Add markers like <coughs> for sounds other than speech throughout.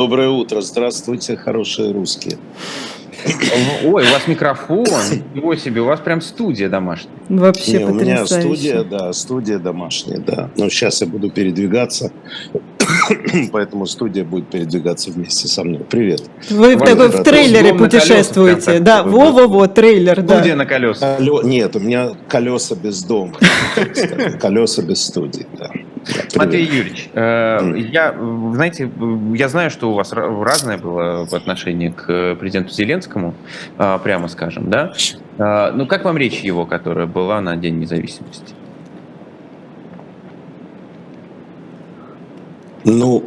Доброе утро. Здравствуйте, хорошие русские. Ой, у вас микрофон. Его себе, у вас прям студия домашняя. Вообще Не, У меня студия, да, студия домашняя, да. Но сейчас я буду передвигаться, <coughs> поэтому студия будет передвигаться вместе со мной. Привет. Вы в, такой, в трейлере путешествуете. Колесах, да, во-во-во, трейлер, да. Студия на колесах. Нет, у меня колеса без дома. <laughs> Колеса без студии, да. Матвей Юрьевич, э, я, знаете, я знаю, что у вас разное было в отношении к президенту Зеленскому, э, прямо скажем, да? Э, ну, как вам речь его, которая была на День независимости? Ну,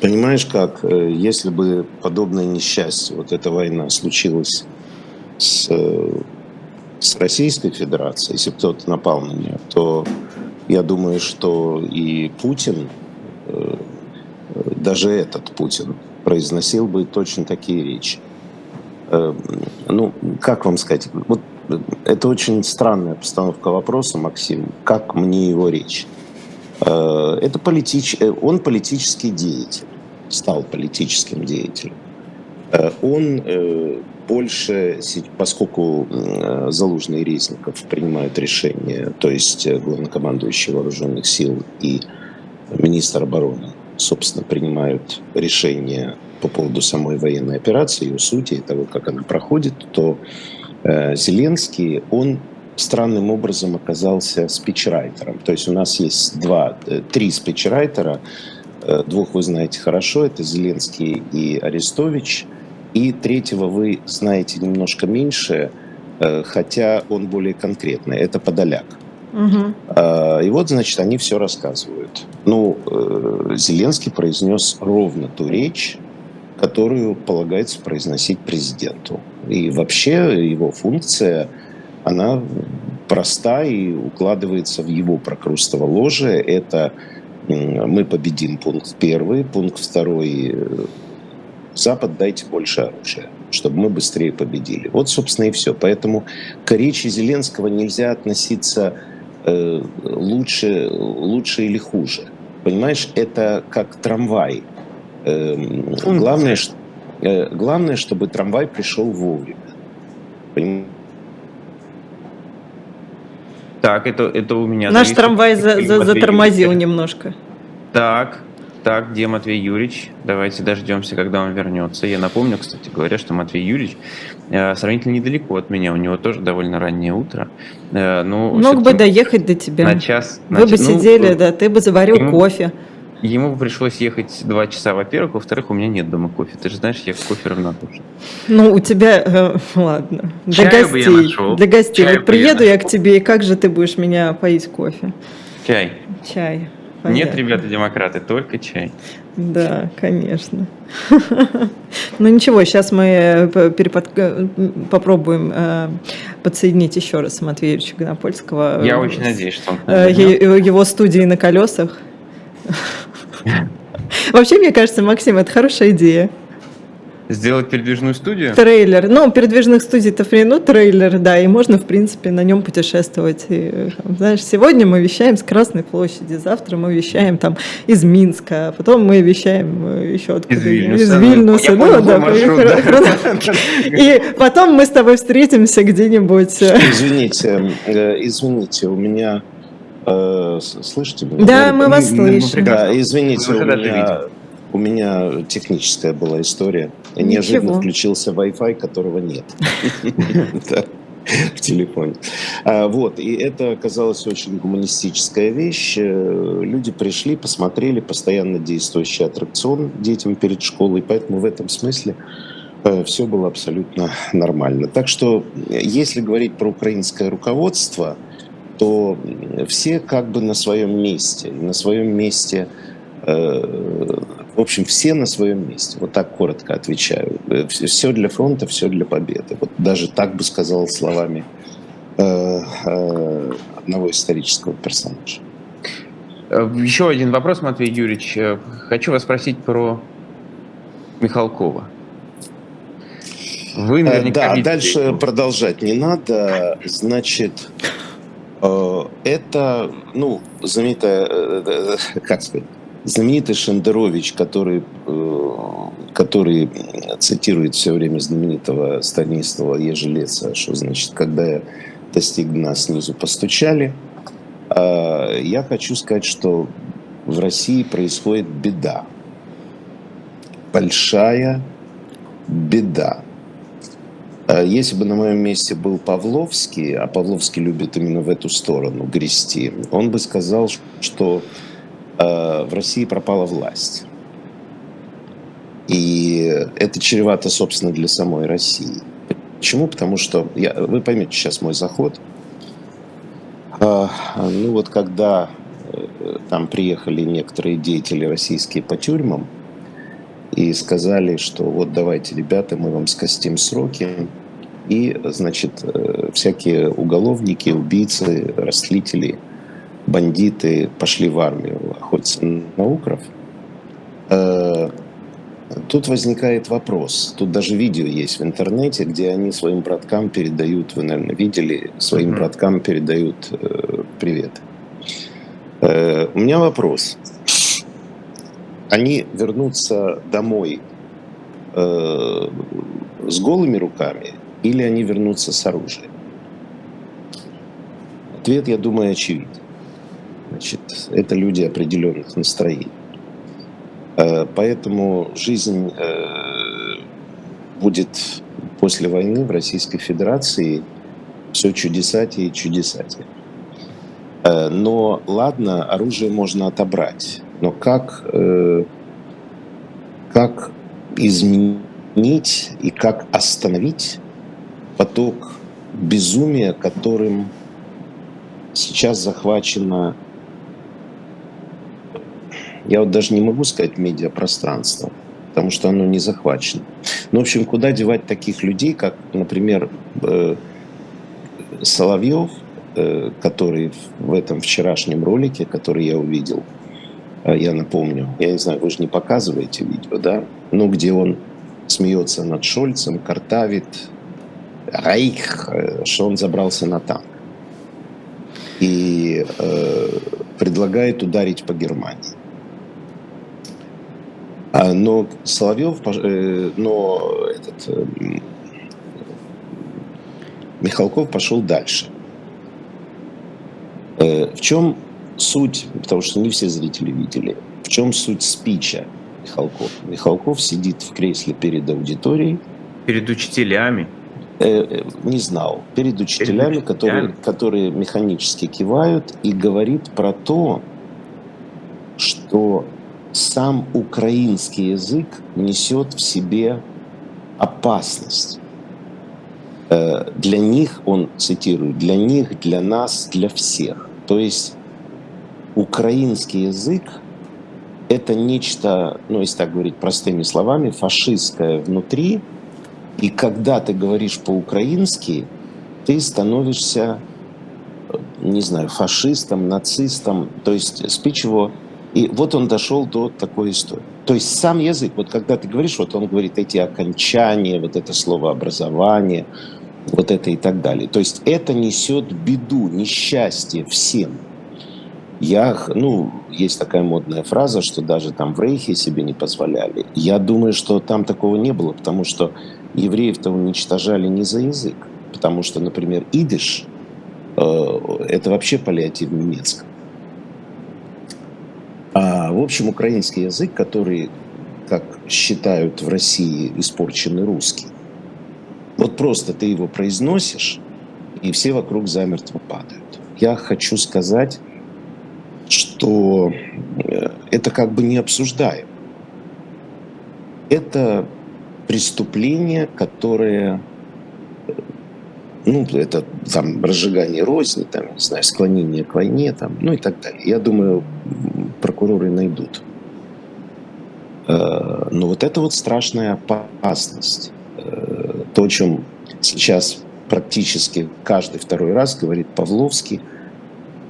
понимаешь как, если бы подобное несчастье, вот эта война случилась с, с Российской Федерацией, если бы кто-то напал на нее, то я думаю, что и Путин, э, даже этот Путин, произносил бы точно такие речи. Э, ну, как вам сказать? Вот это очень странная постановка вопроса, Максим. Как мне его речь? Э, это политич... Он политический деятель, стал политическим деятелем. Он больше, поскольку э, Залужный Резников принимают решения, то есть э, главнокомандующий вооруженных сил и министр обороны, собственно, принимают решения по поводу самой военной операции, ее сути и того, как она проходит, то э, Зеленский, он странным образом оказался спичрайтером. То есть у нас есть два, три спичрайтера, двух вы знаете хорошо, это Зеленский и Арестович – и третьего вы знаете немножко меньше, э, хотя он более конкретный. Это Подоляк. Угу. И вот, значит, они все рассказывают. Ну, э, Зеленский произнес ровно ту речь, которую полагается произносить президенту. И вообще его функция, она проста и укладывается в его прокрустово ложе. Это мы победим пункт первый, пункт второй Запад дайте больше оружия, чтобы мы быстрее победили. Вот, собственно, и все. Поэтому к речи Зеленского нельзя относиться э, лучше, лучше или хуже. Понимаешь, это как трамвай. Э, главное, э, главное, чтобы трамвай пришел вовремя. Понимаешь? Так, это, это у меня... Наш трамвай за, за, затормозил немножко. Так, так, где Матвей Юрьевич? Давайте дождемся, когда он вернется. Я напомню, кстати говоря, что Матвей Юрьевич э, сравнительно недалеко от меня. У него тоже довольно раннее утро. Э, ну, Мог бы доехать до тебя. На час. Вы на бы час, сидели, ну, да, ты бы заварил ему, кофе. Ему пришлось ехать два часа, во-первых. Во-вторых, у меня нет дома кофе. Ты же знаешь, я кофе равнодушен. Ну, у тебя... Э, ладно. Для Чаю гостей. Бы я нашел. Для гостей. Чаю вот приеду я, я к тебе, и как же ты будешь меня поить кофе? Чай. Чай. Понятно. Нет, ребята-демократы, только чай. Да, конечно. <laughs> Ну ничего, сейчас мы э, перепод... Э, попробуем э, подсоединить еще раз Матвея Юрьевича Гонопольского. Я очень надеюсь, что он... Его студии на колесах. <laughs> Вообще, мне кажется, Максим, это хорошая идея. Сделать передвижную студию? Трейлер. Ну, передвижных студий-то ну, трейлер, да, и можно, в принципе, на нем путешествовать. И, знаешь, сегодня мы вещаем с Красной площади, завтра мы вещаем там из Минска, а потом мы вещаем э, еще откуда Из Вильнюса. Из Вильнюса. Ну, ну да, маршрут, да. И потом мы с тобой встретимся где-нибудь. Э, извините, э, извините, у меня Слышите меня? Да, мы вас слышим. Да, извините, у меня у меня техническая была история. Ничего. Неожиданно включился Wi-Fi, которого нет <laughs> в телефоне. А, вот, и это оказалась очень гуманистическая вещь. Э, люди пришли, посмотрели постоянно действующий аттракцион детям перед школой, поэтому в этом смысле э, все было абсолютно нормально. Так что, если говорить про украинское руководство, то все как бы на своем месте. На своем месте э, в общем, все на своем месте. Вот так коротко отвечаю. Э, все для фронта, все для победы. Вот даже так бы сказал словами э, э, одного исторического персонажа. Еще один вопрос, Матвей Юрьевич. Хочу вас спросить про Михалкова. Вы наверняка да, дальше его. продолжать не надо. Значит, это, ну, знаменитая, как сказать, знаменитый Шендерович, который, который цитирует все время знаменитого Станислава Ежелеца, что значит, когда я достиг дна, снизу постучали. Я хочу сказать, что в России происходит беда. Большая беда. Если бы на моем месте был Павловский, а Павловский любит именно в эту сторону грести, он бы сказал, что в России пропала власть. И это чревато, собственно, для самой России. Почему? Потому что, я, вы поймете сейчас мой заход. Ну вот когда там приехали некоторые деятели российские по тюрьмам и сказали, что вот давайте, ребята, мы вам скостим сроки. И, значит, э, всякие уголовники, убийцы, растлители, бандиты пошли в армию охотиться на укров. Э, тут возникает вопрос. Тут даже видео есть в интернете, где они своим браткам передают, вы, наверное, видели, своим mm-hmm. браткам передают э, привет. Э, у меня вопрос. Они вернутся домой э, с голыми руками или они вернутся с оружием? Ответ, я думаю, очевиден. Значит, это люди определенных настроений. Э, поэтому жизнь э, будет после войны в Российской Федерации все чудесатее и чудесатее. Э, но ладно, оружие можно отобрать, но как, как изменить и как остановить поток безумия, которым сейчас захвачено, я вот даже не могу сказать медиапространство, потому что оно не захвачено. Ну, в общем, куда девать таких людей, как, например, э, Соловьев – Э, который в этом вчерашнем ролике, который я увидел, э, я напомню, я не знаю, вы же не показываете видео, да? Ну, где он смеется над Шольцем, картавит, Рейх, э, что он забрался на танк. И э, предлагает ударить по Германии. А, но Соловьев, э, но этот, э, Михалков пошел дальше. Э, в чем суть, потому что не все зрители видели, в чем суть спича Михалков? Михалков сидит в кресле перед аудиторией. Перед учителями? Э, не знал. Перед учителями, перед которые, которые механически кивают и говорит про то, что сам украинский язык несет в себе опасность. Э, для них, он цитирует, для них, для нас, для всех. То есть украинский язык – это нечто, ну, если так говорить простыми словами, фашистское внутри, и когда ты говоришь по-украински, ты становишься, не знаю, фашистом, нацистом, то есть спич его. И вот он дошел до такой истории. То есть сам язык, вот когда ты говоришь, вот он говорит эти окончания, вот это слово образование, вот это и так далее. То есть это несет беду, несчастье всем. Я, ну, есть такая модная фраза, что даже там в Рейхе себе не позволяли. Я думаю, что там такого не было, потому что евреев-то уничтожали не за язык. Потому что, например, идиш э, это вообще паллиатив немецкого. В общем, украинский язык, который, как считают в России, испорченный русский, вот просто ты его произносишь, и все вокруг замертво падают. Я хочу сказать, что э, это как бы не обсуждаем. Это преступление, которое ну, это там разжигание розни, там, не знаю, склонение к войне, там, ну и так далее. Я думаю, прокуроры найдут. Э, но вот это вот страшная опасность то, о чем сейчас практически каждый второй раз говорит Павловский,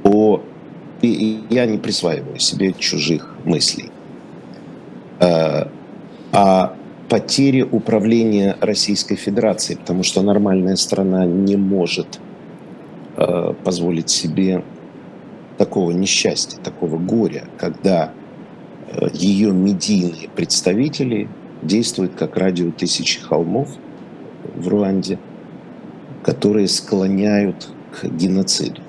о... И я не присваиваю себе чужих мыслей. О а потере управления Российской Федерацией, потому что нормальная страна не может э, позволить себе такого несчастья, такого горя, когда ее медийные представители действуют как радио тысячи холмов в Руанде, которые склоняют к геноциду.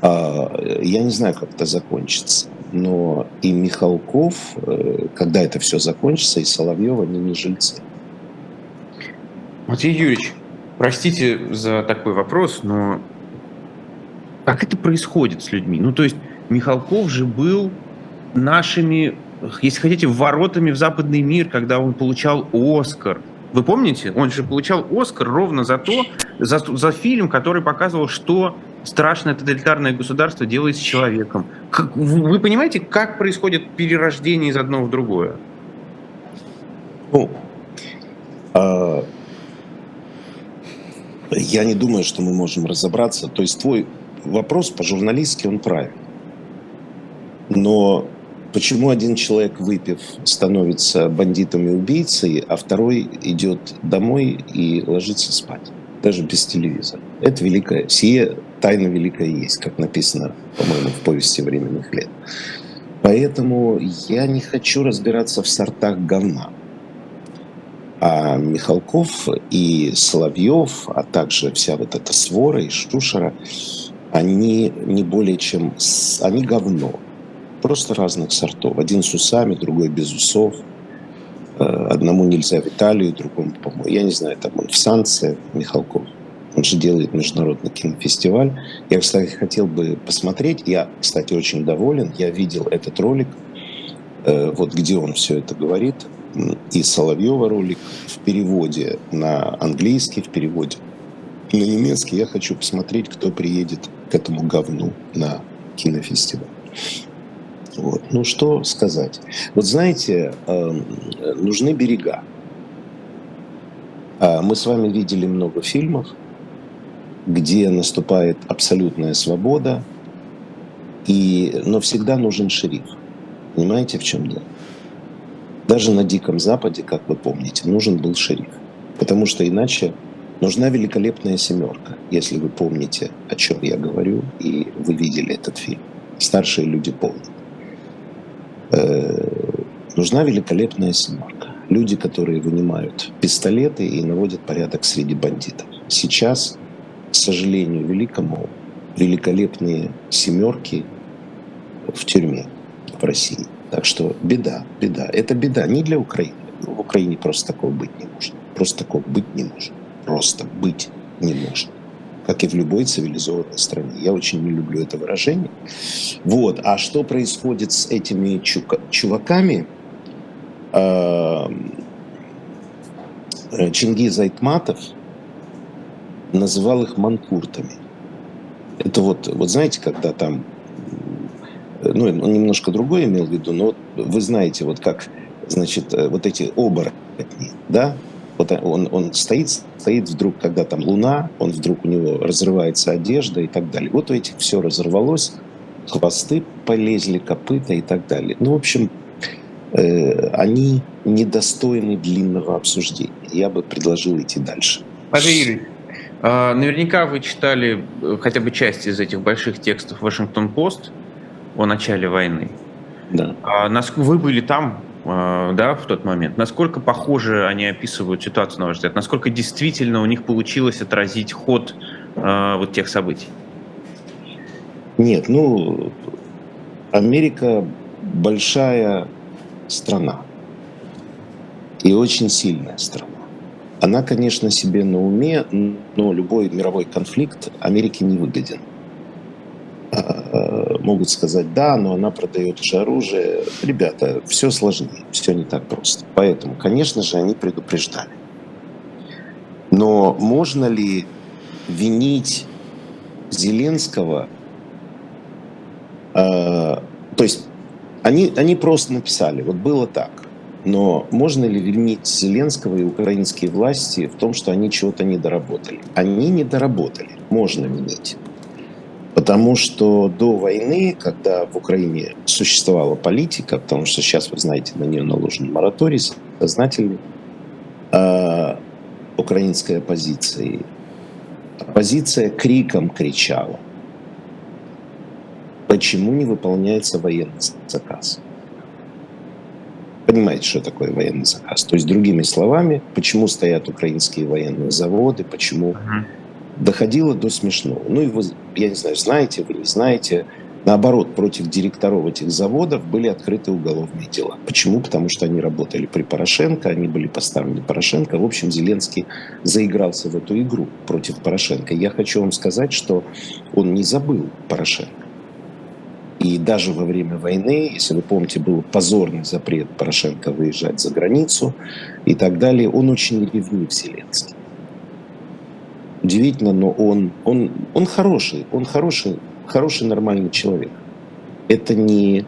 А, я не знаю, как это закончится, но и Михалков, э, когда это все закончится, и Соловьев, они не жильцы. Матвей Юрьевич, простите за такой вопрос, но как это происходит с людьми? Ну, то есть Михалков же был нашими, если хотите, воротами в западный мир, когда он получал Оскар. Вы помните? Он же получал Оскар ровно за то, за, за фильм, который показывал, что страшное тоталитарное государство делает с человеком. Как, вы понимаете, как происходит перерождение из одного в другое? Ну, а, я не думаю, что мы можем разобраться. То есть твой вопрос по-журналистски, он правильный. Но почему один человек, выпив, становится бандитом и убийцей, а второй идет домой и ложится спать, даже без телевизора? Это великая, сие тайна великая есть, как написано, по-моему, в повести временных лет. Поэтому я не хочу разбираться в сортах говна. А Михалков и Соловьев, а также вся вот эта свора и Штушера, они не более чем... Они говно. Просто разных сортов. Один с усами, другой без усов. Э, одному нельзя в Италию, другому, по-моему, я не знаю, там он в Санце, Михалков. Он же делает международный кинофестиваль. Я, кстати, хотел бы посмотреть. Я, кстати, очень доволен. Я видел этот ролик, э, вот где он все это говорит. И Соловьева ролик в переводе на английский, в переводе на немецкий. Я хочу посмотреть, кто приедет к этому говну на кинофестиваль. Вот. Ну, что сказать? Вот знаете, эм, нужны берега. А мы с вами видели много фильмов, где наступает абсолютная свобода, и, но всегда нужен шериф. Понимаете, в чем дело? Даже на Диком Западе, как вы помните, нужен был шериф. Потому что иначе нужна великолепная семерка, если вы помните, о чем я говорю, и вы видели этот фильм. Старшие люди помнят. Э, нужна великолепная семерка. Люди, которые вынимают пистолеты и наводят порядок среди бандитов. Сейчас, к сожалению, великому, великолепные семерки в тюрьме в России. Так что беда, беда. Это беда не для Украины. В Украине просто такого быть не может. Просто такого быть не может. Просто быть не может как и в любой цивилизованной стране. Я очень не люблю это выражение. Вот. А что происходит с этими чуваками? Эм, э, Чингиз Айтматов называл их манкуртами. Это вот, вот знаете, когда там, ну, он немножко другое имел в виду, но вы знаете, вот как, значит, э, вот эти оборотни, да, вот он, он стоит, стоит вдруг, когда там луна, он вдруг у него разрывается одежда и так далее. Вот у этих все разорвалось, хвосты полезли, копыта и так далее. Ну, в общем, э, они недостойны длинного обсуждения. Я бы предложил идти дальше. Павел Юрьевич, а, наверняка вы читали э, хотя бы часть из этих больших текстов Вашингтон-Пост о начале войны. Да. А, вы были там, да, в тот момент. Насколько похоже они описывают ситуацию, на ваш взгляд? Насколько действительно у них получилось отразить ход э, вот тех событий? Нет, ну, Америка большая страна и очень сильная страна. Она, конечно, себе на уме, но любой мировой конфликт Америке не выгоден. Могут сказать, да, но она продает же оружие. Ребята, все сложнее, все не так просто. Поэтому, конечно же, они предупреждали. Но можно ли винить Зеленского? Э, то есть они, они просто написали, вот было так. Но можно ли винить Зеленского и украинские власти в том, что они чего-то не доработали? Они не доработали, можно винить. Потому что до войны, когда в Украине существовала политика, потому что сейчас, вы знаете, на нее наложен мораторий сознательный, э, украинской оппозиции, оппозиция криком кричала, почему не выполняется военный заказ. Понимаете, что такое военный заказ? То есть, другими словами, почему стоят украинские военные заводы, почему uh-huh. Доходило до смешного. Ну и вы, я не знаю, знаете вы, не знаете, Наоборот, против директоров этих заводов были открыты уголовные дела. Почему? Потому что они работали при Порошенко, они были поставлены Порошенко. В общем, Зеленский заигрался в эту игру против Порошенко. Я хочу вам сказать, что он не забыл Порошенко. И даже во время войны, если вы помните, был позорный запрет Порошенко выезжать за границу и так далее, он очень ревнив Зеленский. Удивительно, но он, он, он хороший, он хороший хороший, нормальный человек. Это не,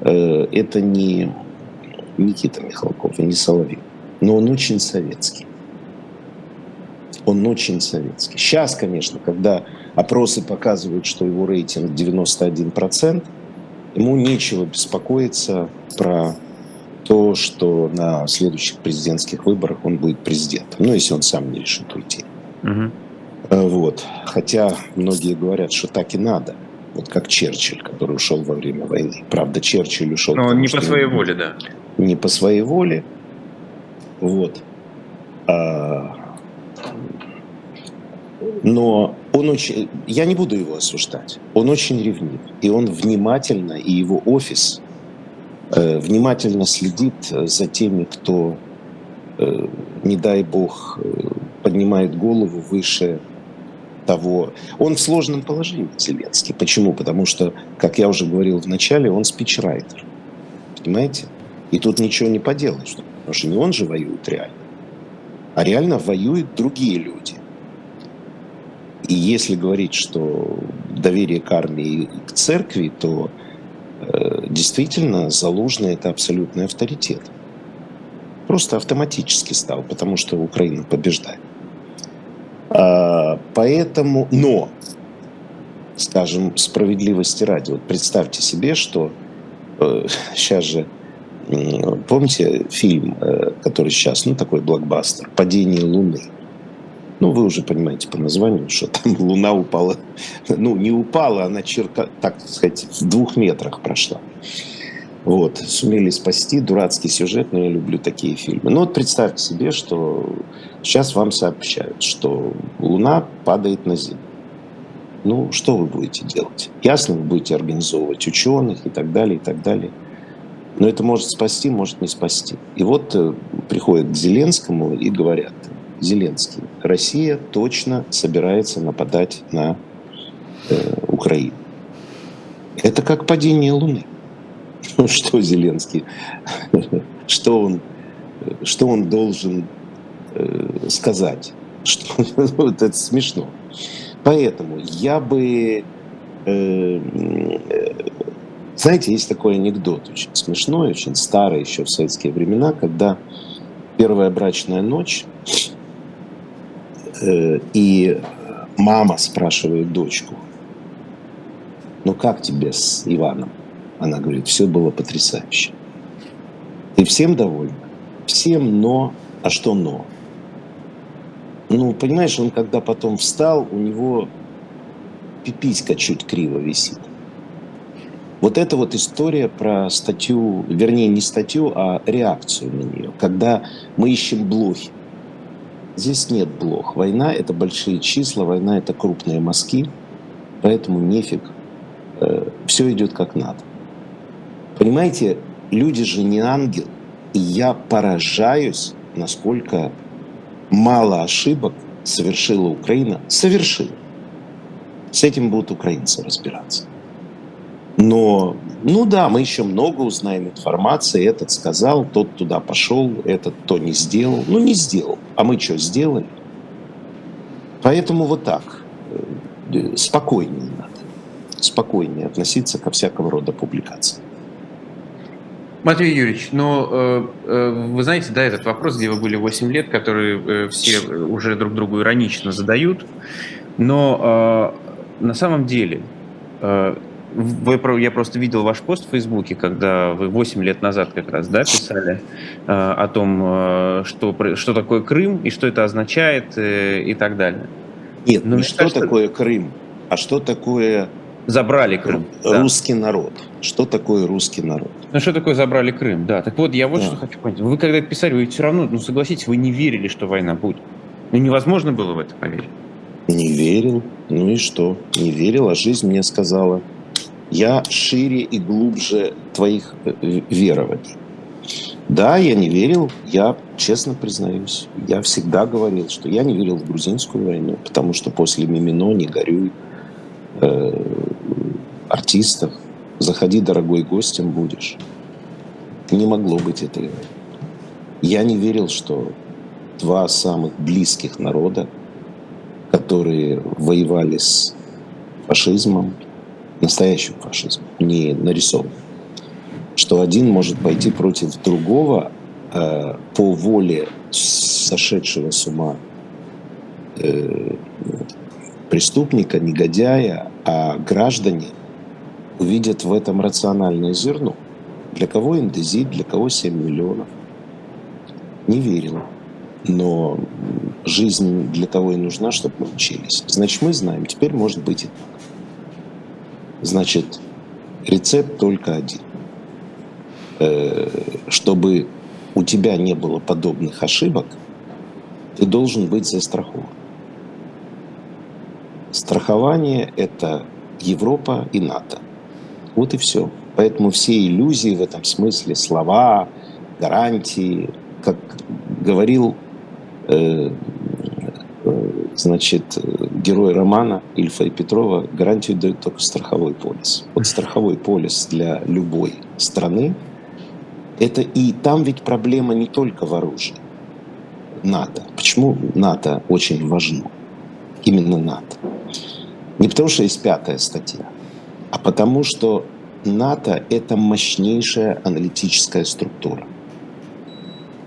э, это не Никита Михалков и не Соловей. Но он очень советский. Он очень советский. Сейчас, конечно, когда опросы показывают, что его рейтинг 91%, ему нечего беспокоиться про то, что на следующих президентских выборах он будет президентом. Ну, если он сам не решит уйти. Угу. Вот. Хотя многие говорят, что так и надо – вот как Черчилль, который ушел во время войны. Правда, Черчилль ушел... Но не по своей воле, да. Не по своей воле. Вот. А... Но он очень... Я не буду его осуждать. Он очень ревнив. И он внимательно, и его офис э, внимательно следит за теми, кто, э, не дай бог, э, поднимает голову выше того. Он в сложном положении, Зеленский. Почему? Потому что, как я уже говорил в начале, он спичрайтер. Понимаете? И тут ничего не поделаешь. Потому что не он же воюет реально. А реально воюют другие люди. И если говорить, что доверие к армии и к церкви, то э, действительно Залужный – это абсолютный авторитет. Просто автоматически стал, потому что Украина побеждает. А, поэтому, но, скажем, справедливости ради, вот представьте себе, что э, сейчас же, помните фильм, э, который сейчас, ну, такой блокбастер, «Падение Луны», ну, вы уже понимаете по названию, что там <laughs> Луна упала, ну, не упала, она черка, так сказать, в двух метрах прошла. Вот, сумели спасти, дурацкий сюжет, но я люблю такие фильмы. Ну вот представьте себе, что сейчас вам сообщают, что Луна падает на Землю. Ну, что вы будете делать? Ясно, вы будете организовывать ученых и так далее, и так далее. Но это может спасти, может не спасти. И вот э, приходят к Зеленскому и говорят, Зеленский, Россия точно собирается нападать на э, Украину. Это как падение Луны. <laughs> что Зеленский, <laughs> что он, что он должен э, сказать. <laughs> Что, вот это смешно. Поэтому я бы... Э, знаете, есть такой анекдот очень смешной, очень старый еще в советские времена, когда первая брачная ночь, э, и мама спрашивает дочку, ну как тебе с Иваном? Она говорит, все было потрясающе. И всем довольна? Всем, но... А что но? Ну, понимаешь, он когда потом встал, у него пиписька чуть криво висит. Вот это вот история про статью, вернее, не статью, а реакцию на нее, когда мы ищем блохи. Здесь нет блох. Война – это большие числа, война – это крупные мазки, поэтому нефиг. Э, все идет как надо. Понимаете, люди же не ангел, и я поражаюсь, насколько мало ошибок совершила Украина. Совершила. С этим будут украинцы разбираться. Но, ну да, мы еще много узнаем информации. Этот сказал, тот туда пошел, этот то не сделал. Ну, не сделал. А мы что, сделали? Поэтому вот так. Э, спокойнее надо. Спокойнее относиться ко всякого рода публикациям. Матвей Юрьевич, ну, э, э, вы знаете, да, этот вопрос, где вы были 8 лет, который э, все уже друг другу иронично задают, но на самом деле, вы, я просто видел ваш пост в Фейсбуке, когда вы 8 лет назад как раз, да, писали э, о том, э, что, что такое Крым и что это означает э, и так далее. Нет, ну, не что кажется... такое Крым, а что такое Забрали Крым. Русский да. народ. Что такое русский народ? Ну что такое забрали Крым? Да. Так вот, я вот да. что хочу понять. Вы когда это писали, вы все равно, ну согласитесь, вы не верили, что война будет. Ну невозможно было в это поверить. Не верил. Ну и что? Не верил, а жизнь мне сказала. Я шире и глубже твоих э, верований. Да, я не верил, я честно признаюсь. Я всегда говорил, что я не верил в грузинскую войну, потому что после Мимино, не горюй, э, артистов, заходи, дорогой, гостем будешь. Не могло быть этой Я не верил, что два самых близких народа, которые воевали с фашизмом, настоящим фашизмом, не нарисованным, что один может пойти против другого э, по воле сошедшего с ума э, преступника, негодяя, а граждане увидят в этом рациональное зерно. Для кого индезит, для кого 7 миллионов. Не верил. Но жизнь для того и нужна, чтобы мы учились. Значит, мы знаем, теперь может быть и так. Значит, рецепт только один. Э, чтобы у тебя не было подобных ошибок, ты должен быть застрахован. Страхование – это Европа и НАТО. Вот и все. Поэтому все иллюзии в этом смысле, слова, гарантии, как говорил э, э, значит, герой романа Ильфа и Петрова, гарантию дает только страховой полис. Вот страховой полис для любой страны, это и там ведь проблема не только в оружии. НАТО. Почему НАТО очень важно? Именно НАТО. Не потому, что есть пятая статья, потому, что НАТО – это мощнейшая аналитическая структура,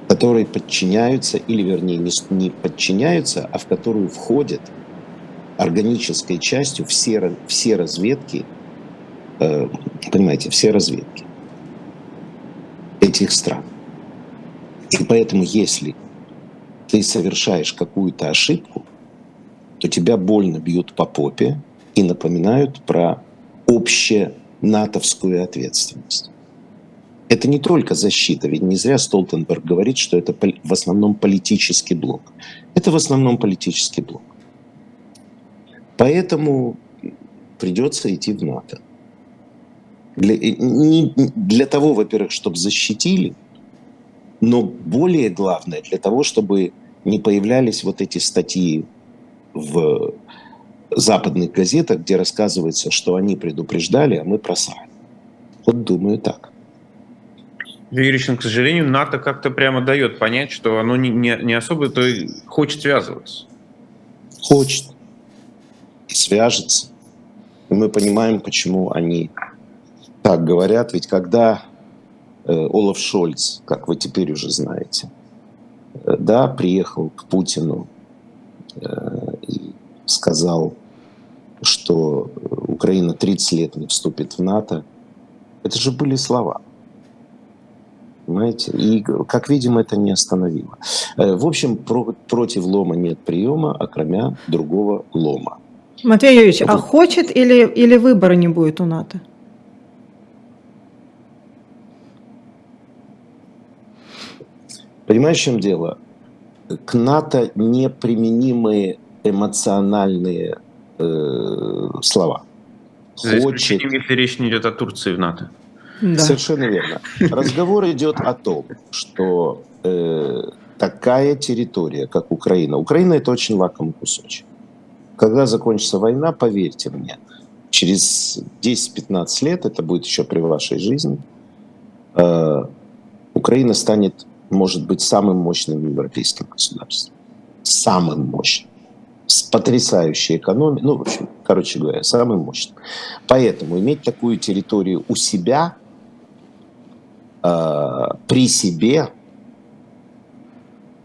которой подчиняются, или вернее не, не подчиняются, а в которую входят органической частью все, все разведки, э, понимаете, все разведки этих стран. И поэтому, если ты совершаешь какую-то ошибку, то тебя больно бьют по попе и напоминают про общее натовскую ответственность. Это не только защита, ведь не зря Столтенберг говорит, что это в основном политический блок. Это в основном политический блок. Поэтому придется идти в НАТО. Для, не, для того, во-первых, чтобы защитили, но более главное, для того, чтобы не появлялись вот эти статьи в западных газетах, где рассказывается, что они предупреждали, а мы просрали. Вот думаю так. Юрьевич, к сожалению, НАТО как-то прямо дает понять, что оно не, не, не особо то хочет связываться. Хочет. И свяжется. И мы понимаем, почему они так говорят. Ведь когда э, Олаф Шольц, как вы теперь уже знаете, э, да, приехал к Путину э, и сказал, что Украина 30 лет не вступит в НАТО, это же были слова. Понимаете? И, как видим, это не остановило. Э, в общем, про, против лома нет приема, окромя другого лома. Матвей Юрьевич, а хочет или, или выбора не будет у НАТО? Понимаешь, в чем дело? К НАТО неприменимые эмоциональные э, слова. За исключением, если речь не идет о Турции в НАТО. Да. Совершенно верно. Разговор идет о том, что э, такая территория, как Украина, Украина это очень лакомый кусочек. Когда закончится война, поверьте мне, через 10-15 лет, это будет еще при вашей жизни, э, Украина станет, может быть, самым мощным европейским государством. Самым мощным с потрясающей экономией, ну, в общем, короче говоря, самым мощным. Поэтому иметь такую территорию у себя, э, при себе,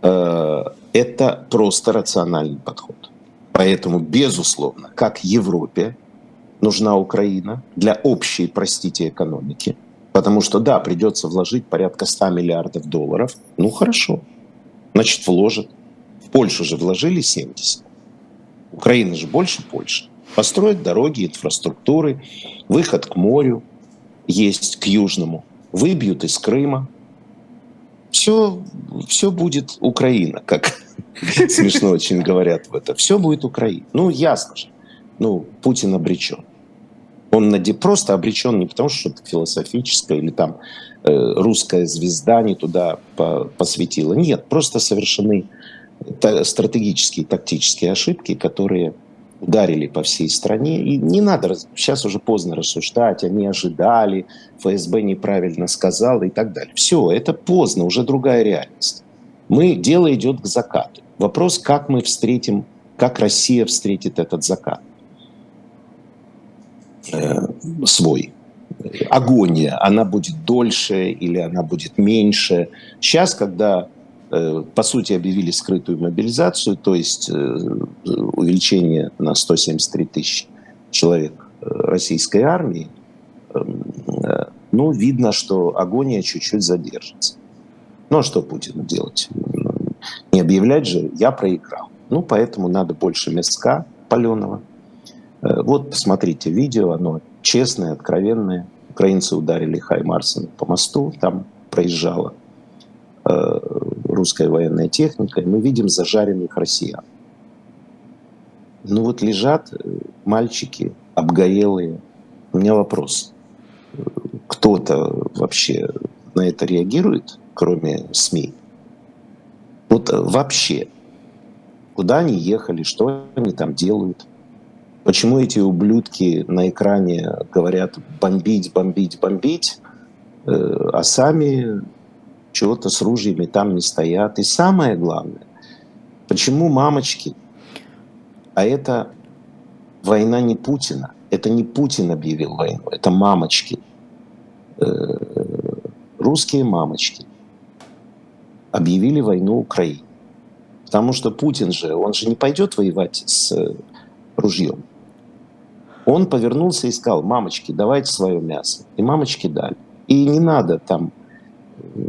э, это просто рациональный подход. Поэтому, безусловно, как Европе нужна Украина для общей, простите, экономики. Потому что, да, придется вложить порядка 100 миллиардов долларов. Ну, хорошо. Значит, вложат. В Польшу же вложили 70. Украина же больше Польши. Построить дороги, инфраструктуры, выход к морю есть, к южному. Выбьют из Крыма. Все, все будет Украина, как <laughs> смешно очень говорят в это. Все будет Украина. Ну, ясно же. Ну, Путин обречен. Он просто обречен не потому, что что-то философическое или там э, русская звезда не туда по посвятила. Нет, просто совершены стратегические, тактические ошибки, которые ударили по всей стране. И не надо, сейчас уже поздно рассуждать, они ожидали, ФСБ неправильно сказал и так далее. Все, это поздно, уже другая реальность. Мы, дело идет к закату. Вопрос, как мы встретим, как Россия встретит этот закат э, свой. Агония, она будет дольше или она будет меньше. Сейчас, когда по сути, объявили скрытую мобилизацию, то есть э, увеличение на 173 тысячи человек э, российской армии, эм, ну, видно, что агония чуть-чуть задержится. Ну, а что Путину делать? Не объявлять же, я проиграл. Ну, поэтому надо больше мяска паленого. Вот, посмотрите видео, оно честное, откровенное. Украинцы ударили Хаймарсом по мосту, там проезжало русская военная техника, и мы видим зажаренных россиян. Ну вот лежат э, мальчики обгорелые. У меня вопрос. Кто-то вообще на это реагирует, кроме СМИ? Вот э, вообще, куда они ехали, что они там делают? Почему эти ублюдки на экране говорят бомбить, бомбить, бомбить, э, а сами чего-то с ружьями там не стоят. И самое главное, почему мамочки, а это война не Путина, это не Путин объявил войну, это мамочки, э, русские мамочки объявили войну Украине. Потому что Путин же, он же не пойдет воевать с ружьем. Он повернулся и сказал, мамочки, давайте свое мясо. И мамочки дали. И не надо там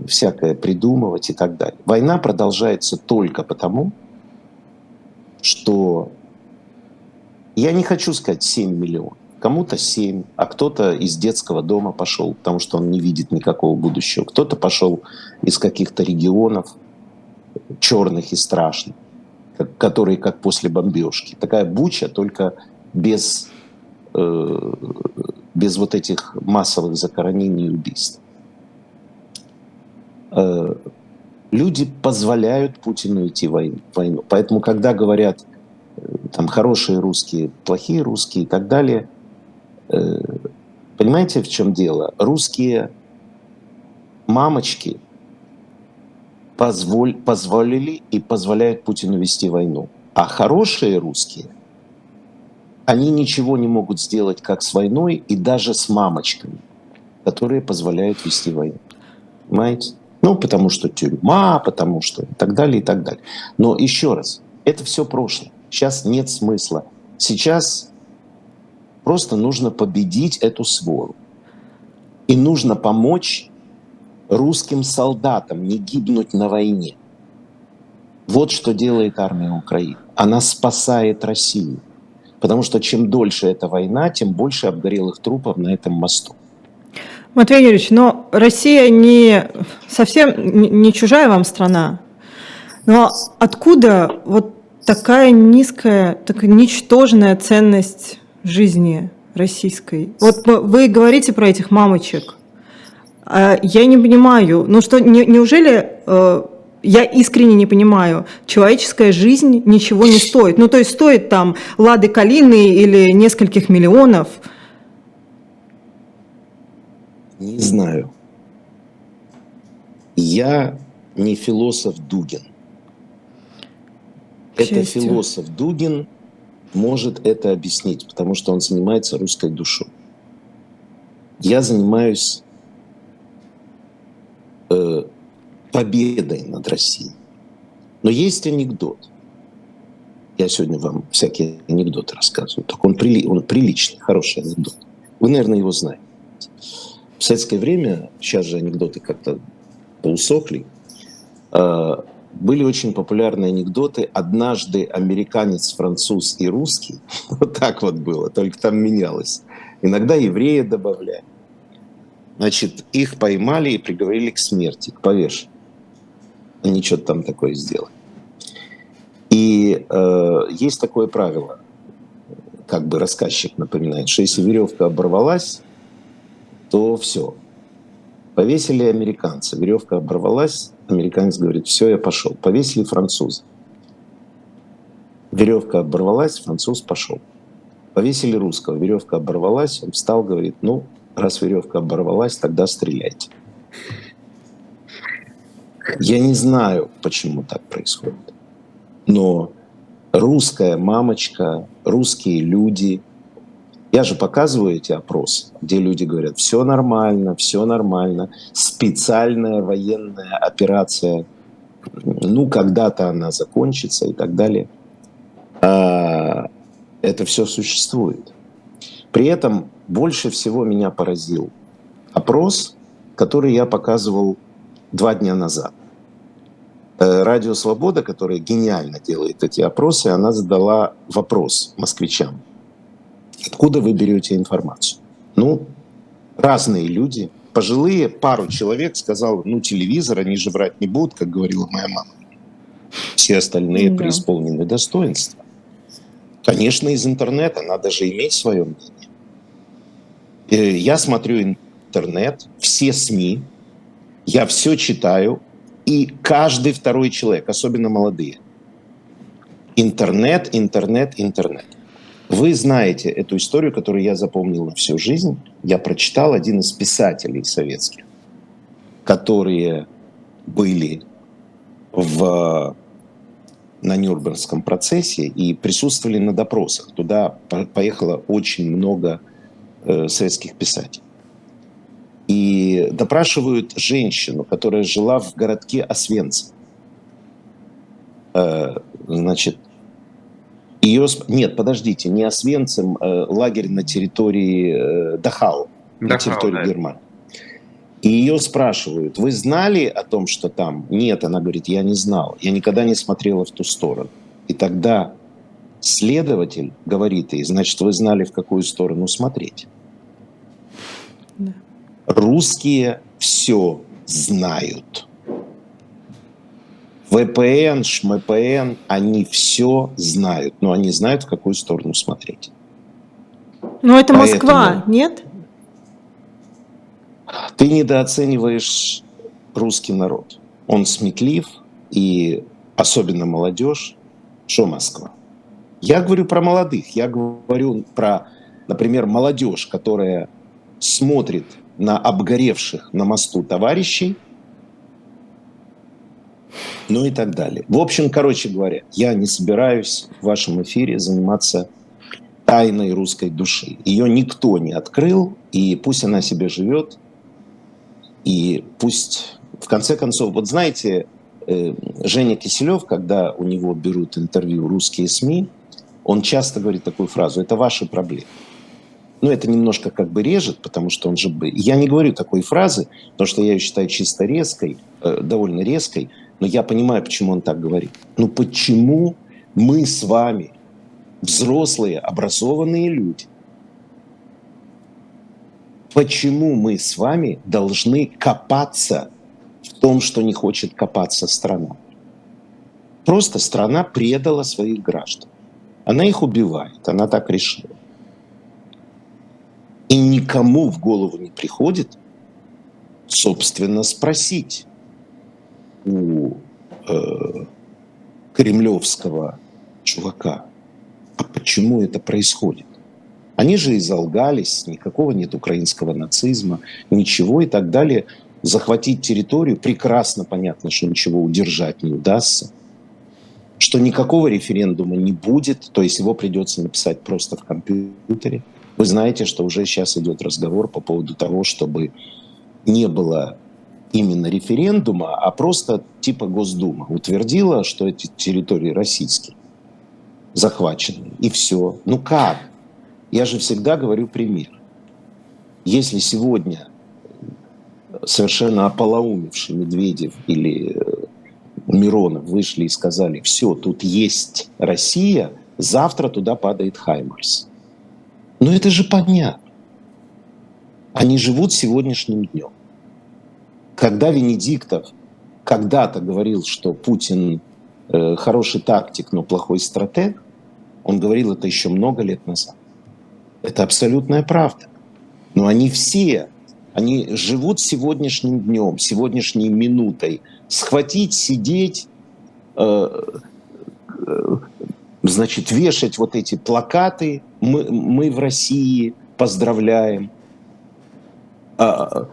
всякое придумывать и так далее. Война продолжается только потому, что я не хочу сказать 7 миллионов. Кому-то 7, а кто-то из детского дома пошел, потому что он не видит никакого будущего. Кто-то пошел из каких-то регионов черных и страшных, которые как после бомбежки. Такая буча, только без, э, без вот этих массовых захоронений и убийств. Э, люди позволяют Путину идти в войну. Поэтому, когда говорят э, там хорошие русские, плохие русские и так далее, э, понимаете, в чем дело? Русские мамочки позволь, позволили и позволяют Путину вести войну. А хорошие русские, они ничего не могут сделать как с войной и даже с мамочками, которые позволяют вести войну. Понимаете? Ну, потому что тюрьма, потому что и так далее, и так далее. Но еще раз, это все прошлое. Сейчас нет смысла. Сейчас просто нужно победить эту свору. И нужно помочь русским солдатам не гибнуть на войне. Вот что делает армия Украины. Она спасает Россию. Потому что чем дольше эта война, тем больше обгорелых трупов на этом мосту. Матвей Юрьевич, но Россия не совсем не чужая вам страна. Но откуда вот такая низкая, такая ничтожная ценность жизни российской? Вот вы говорите про этих мамочек. А я не понимаю, ну что, не, неужели э, я искренне не понимаю, человеческая жизнь ничего не стоит? Ну то есть стоит там лады калины или нескольких миллионов – не знаю. Я не философ Дугин. Это философ Дугин может это объяснить, потому что он занимается русской душой. Я занимаюсь э, победой над Россией. Но есть анекдот. Я сегодня вам всякие анекдоты рассказываю. Так он, прили, он приличный, хороший анекдот. Вы, наверное, его знаете. В советское время, сейчас же анекдоты как-то поусохли, э, были очень популярные анекдоты. Однажды американец, француз и русский. <laughs> Вот так вот было, только там менялось. Иногда евреи добавляли. Значит, их поймали и приговорили к смерти, к повешению. Они что-то там такое сделали. И э, есть такое правило, как бы рассказчик напоминает, что если веревка оборвалась, то все. Повесили американца, веревка оборвалась, американец говорит, все, я пошел. Повесили француза. Веревка оборвалась, француз пошел. Повесили русского, веревка оборвалась, он встал, говорит, ну, раз веревка оборвалась, тогда стреляйте. Я не знаю, почему так происходит. Но русская мамочка, русские люди, я же показываю эти опросы, где люди говорят, все нормально, все нормально, специальная военная операция, ну, когда-то она закончится и так далее. А, это все существует. При этом больше всего меня поразил опрос, который я показывал два дня назад. Э, Радио «Свобода», которая гениально делает эти опросы, она задала вопрос москвичам. Откуда вы берете информацию? Ну, разные люди. Пожилые, пару человек сказал, ну, телевизор, они же врать не будут, как говорила моя мама. Все остальные да. преисполнены достоинства. Конечно, из интернета надо же иметь свое мнение. Э, я смотрю интернет, все СМИ, я все читаю, и каждый второй человек, особенно молодые. Интернет, интернет, интернет. Вы знаете эту историю, которую я запомнил на всю жизнь. Я прочитал один из писателей советских, которые были в, на Нюрнбергском процессе и присутствовали на допросах. Туда поехало очень много э, советских писателей. И допрашивают женщину, которая жила в городке Освенцим. Э, значит, ее... Нет, подождите, не Освенцим, э, лагерь на территории э, Дахау, Дахау на территории да. Германии. И ее спрашивают, вы знали о том, что там? Нет, она говорит, я не знал, я никогда не смотрела в ту сторону. И тогда следователь говорит ей, значит, вы знали, в какую сторону смотреть. Да. Русские все знают. VPN, ШМПН, они все знают, но они знают, в какую сторону смотреть. Но это Поэтому Москва, нет? Ты недооцениваешь русский народ. Он сметлив, и особенно молодежь. Что Москва? Я говорю про молодых, я говорю про, например, молодежь, которая смотрит на обгоревших на мосту товарищей, ну и так далее. В общем, короче говоря, я не собираюсь в вашем эфире заниматься тайной русской души. Ее никто не открыл, и пусть она себе живет, и пусть, в конце концов, вот знаете, э, Женя Киселев, когда у него берут интервью русские СМИ, он часто говорит такую фразу, это ваши проблемы ну, это немножко как бы режет, потому что он же... Я не говорю такой фразы, потому что я ее считаю чисто резкой, э, довольно резкой, но я понимаю, почему он так говорит. Ну, почему мы с вами, взрослые, образованные люди, почему мы с вами должны копаться в том, что не хочет копаться страна? Просто страна предала своих граждан. Она их убивает, она так решила. И никому в голову не приходит, собственно, спросить у э, кремлевского чувака, а почему это происходит? Они же изолгались, никакого нет украинского нацизма, ничего и так далее. Захватить территорию, прекрасно понятно, что ничего удержать не удастся, что никакого референдума не будет, то есть его придется написать просто в компьютере – вы знаете, что уже сейчас идет разговор по поводу того, чтобы не было именно референдума, а просто типа Госдума утвердила, что эти территории российские, захвачены, и все. Ну как? Я же всегда говорю пример. Если сегодня совершенно ополоумевший Медведев или Миронов вышли и сказали, все, тут есть Россия, завтра туда падает Хаймарс. Но это же понятно. Они живут сегодняшним днем. Когда Венедиктов когда-то говорил, что Путин э, хороший тактик, но плохой стратег, он говорил это еще много лет назад. Это абсолютная правда. Но они все, они живут сегодняшним днем, сегодняшней минутой. Схватить, сидеть, э, э, значит, вешать вот эти плакаты «Мы, мы в России поздравляем», а,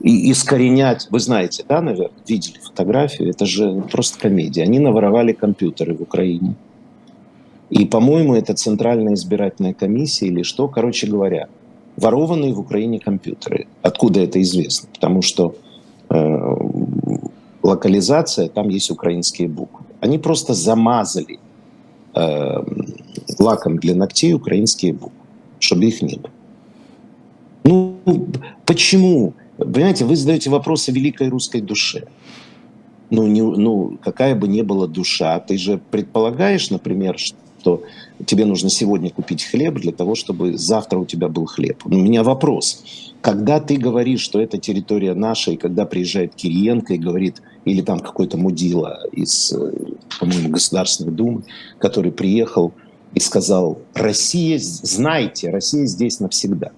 и искоренять, вы знаете, да, наверное, видели фотографию, это же просто комедия. Они наворовали компьютеры в Украине. И, по-моему, это Центральная избирательная комиссия или что, короче говоря, ворованные в Украине компьютеры. Откуда это известно? Потому что э, локализация, там есть украинские буквы. Они просто замазали э, лаком для ногтей украинские буквы, чтобы их не было. Ну, почему? Понимаете, вы задаете вопрос о великой русской душе. Ну, не, ну, какая бы ни была душа, ты же предполагаешь, например, что тебе нужно сегодня купить хлеб для того, чтобы завтра у тебя был хлеб. У меня вопрос. Когда ты говоришь, что это территория наша, и когда приезжает Кириенко и говорит, или там какой-то мудила из, по-моему, Государственной Думы, который приехал и сказал, Россия, знайте, Россия здесь навсегда.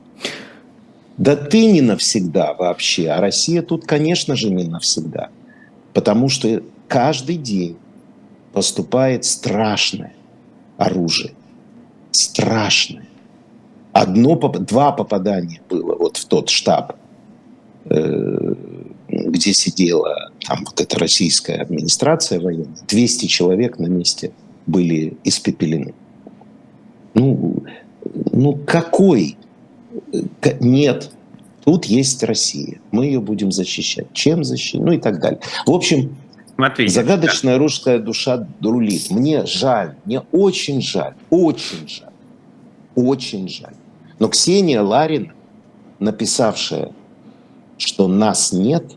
Да ты не навсегда вообще, а Россия тут, конечно же, не навсегда. Потому что каждый день поступает страшное оружие. Страшное. Одно, два попадания было вот в тот штаб, э, где сидела там вот эта российская администрация военная. 200 человек на месте были испепелены. Ну, ну какой нет, тут есть Россия. Мы ее будем защищать. Чем защищать? Ну и так далее. В общем, Смотрите, загадочная да. русская душа рулит. Мне жаль, мне очень жаль, очень жаль, очень жаль. Но Ксения Ларина, написавшая, что нас нет,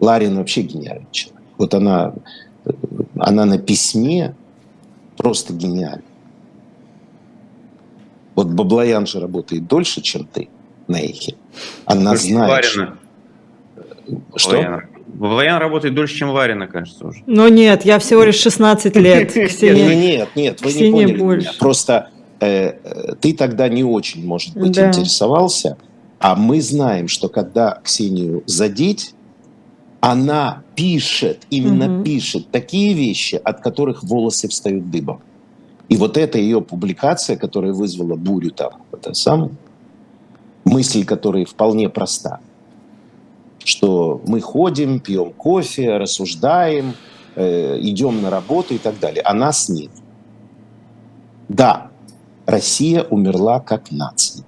Ларин вообще гениальный человек. Вот она, она на письме просто гениальна. Вот Баблоян же работает дольше, чем ты на эхе. Она дольше знает... Ларина. Что? Баблоян. Баблоян работает дольше, чем Ларина, кажется, уже. Ну нет, я всего лишь 16 <laughs> лет. Ксения... Нет, нет, вы Ксения не поняли больше. меня. Просто э, ты тогда не очень, может быть, да. интересовался, а мы знаем, что когда Ксению задеть, она пишет, именно угу. пишет такие вещи, от которых волосы встают дыбом. И вот эта ее публикация, которая вызвала бурю там, это сам, мысль которая вполне проста, что мы ходим, пьем кофе, рассуждаем, э, идем на работу и так далее, а нас нет. Да, Россия умерла как нация.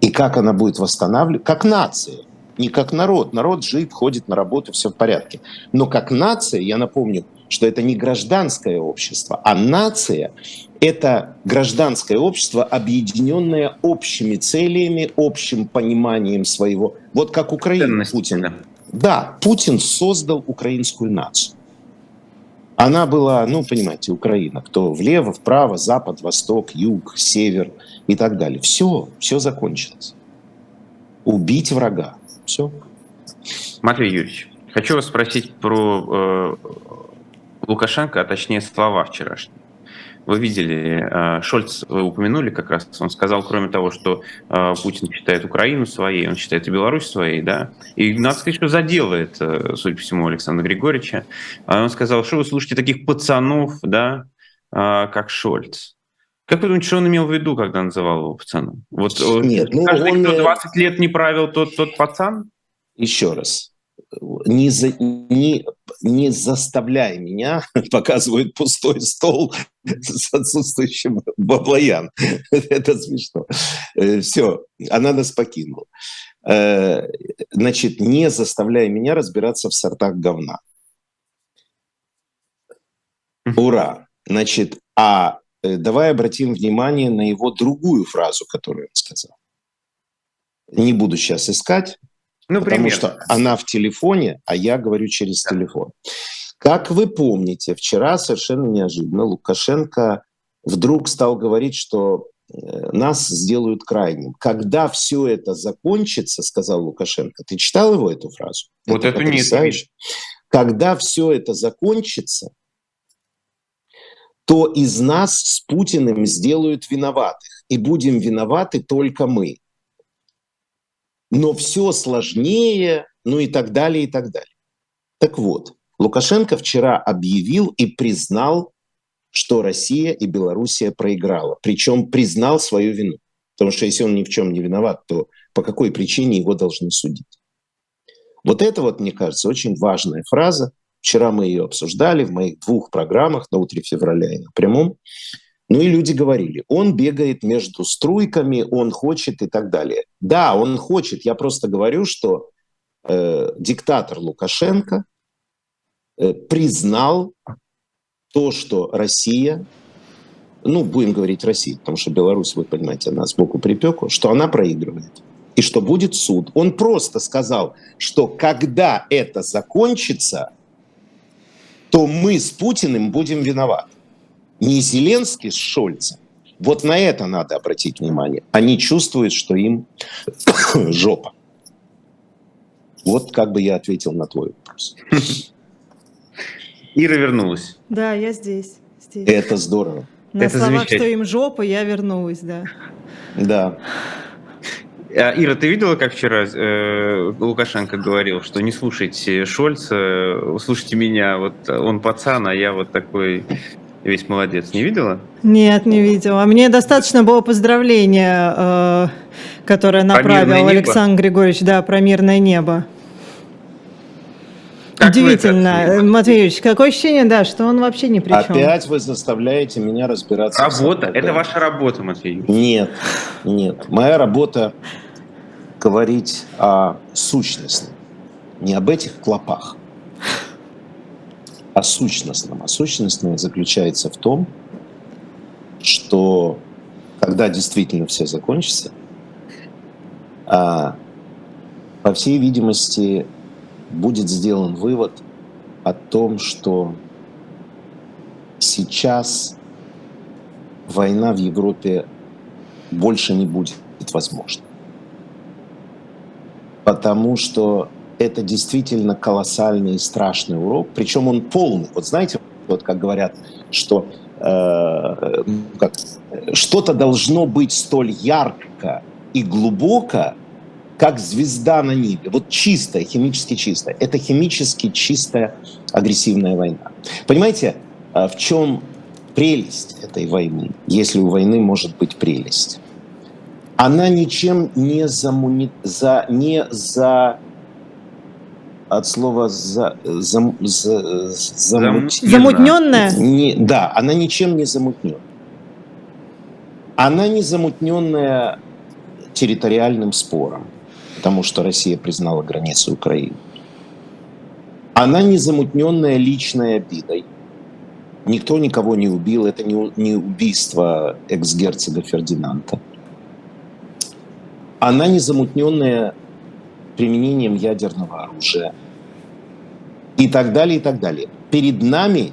И как она будет восстанавливать? Как нация, не как народ. Народ жив, ходит на работу, все в порядке. Но как нация, я напомню, что это не гражданское общество, а нация – это гражданское общество, объединенное общими целями, общим пониманием своего. Вот как Украина, Путин. Да, Путин создал украинскую нацию. Она была, ну, понимаете, Украина. Кто влево, вправо, запад, восток, юг, север и так далее. Все, все закончилось. Убить врага. Все. Матвей Юрьевич, хочу вас спросить про э, Лукашенко, а точнее слова вчерашние. Вы видели, э, Шольц вы упомянули как раз, он сказал, кроме того, что э, Путин считает Украину своей, он считает и Беларусь своей, да, и надо сказать, что заделает, э, судя по всему, Александра Григорьевича. А он сказал, что вы слушаете таких пацанов, да, как Шольц. Как вы думаете, что он имел в виду, когда называл его пацаном? Вот Нет, ну каждый, он... кто 20 лет не правил, тот, тот пацан? Еще раз не, за, не, не заставляй меня, <laughs> показывает пустой стол <laughs> с отсутствующим баблоян. <laughs> Это смешно. Э, Все, она нас покинула. Э, значит, не заставляй меня разбираться в сортах говна. Ура! Значит, а э, давай обратим внимание на его другую фразу, которую он сказал. Не буду сейчас искать, Ну, потому примерно. что она в телефоне, а я говорю через да. телефон. Как вы помните, вчера совершенно неожиданно Лукашенко вдруг стал говорить, что э, нас сделают крайним. Когда все это закончится, сказал Лукашенко, ты читал его эту фразу? Вот это, это нет. Когда все это закончится, то из нас с Путиным сделают виноватых, и будем виноваты только мы. Но все сложнее, ну и так далее, и так далее. Так вот, Лукашенко вчера объявил и признал, что Россия и Белоруссия проиграла. Причем признал свою вину. Потому что если он ни в чем не виноват, то по какой причине его должны судить? Вот это вот, мне кажется, очень важная фраза. Вчера мы ее обсуждали в моих двух программах на утре февраля и на прямом. Ну и люди говорили, он бегает между струйками, он хочет и так далее. Да, он хочет. Я просто говорю, что э, диктатор Лукашенко э, признал то, что Россия, ну, будем говорить Россия, потому что Беларусь, вы понимаете, она сбоку припеку, что она проигрывает и что будет суд. Он просто сказал, что когда это закончится, то мы с Путиным будем виноваты не Зеленский с Шольцем. Вот на это надо обратить внимание. Они чувствуют, что им <coughs> жопа. Вот как бы я ответил на твой вопрос. Ира вернулась. Да, я здесь. здесь. Это здорово. На это словах, что им жопа, я вернулась, да. Да. А, Ира, ты видела, как вчера э, Лукашенко говорил, что не слушайте Шольца, слушайте меня, вот он пацан, а я вот такой весь молодец. Не видела? Нет, не видела. Мне достаточно было поздравления, э, которое направил Александр Григорьевич, да, про мирное небо. Как Удивительно. Матвеевич, какое ощущение, да, что он вообще ни при чем. Опять вы заставляете меня разбираться. Работа. Это ваша работа, Матвеевич. Нет, нет. Моя работа говорить о сущностном, не об этих клопах о сущностном. А сущностное заключается в том, что когда действительно все закончится, а, по всей видимости, будет сделан вывод о том, что сейчас война в Европе больше не будет возможна. Потому что это действительно колоссальный и страшный урок, причем он полный. Вот знаете, вот как говорят, что э, как, что-то должно быть столь ярко и глубоко, как звезда на небе. Вот чистая, химически чистая. Это химически чистая агрессивная война. Понимаете, э, в чем прелесть этой войны, если у войны может быть прелесть? Она ничем не, замуни... за... не за от слова за, за, за, замут... замутненная. Не, да, она ничем не замутнена. Она не замутненная территориальным спором, потому что Россия признала границу Украины. Она не замутненная личной обидой. Никто никого не убил, это не, не убийство экс-герцога Фердинанда. Она не замутненная применением ядерного оружия и так далее, и так далее. Перед нами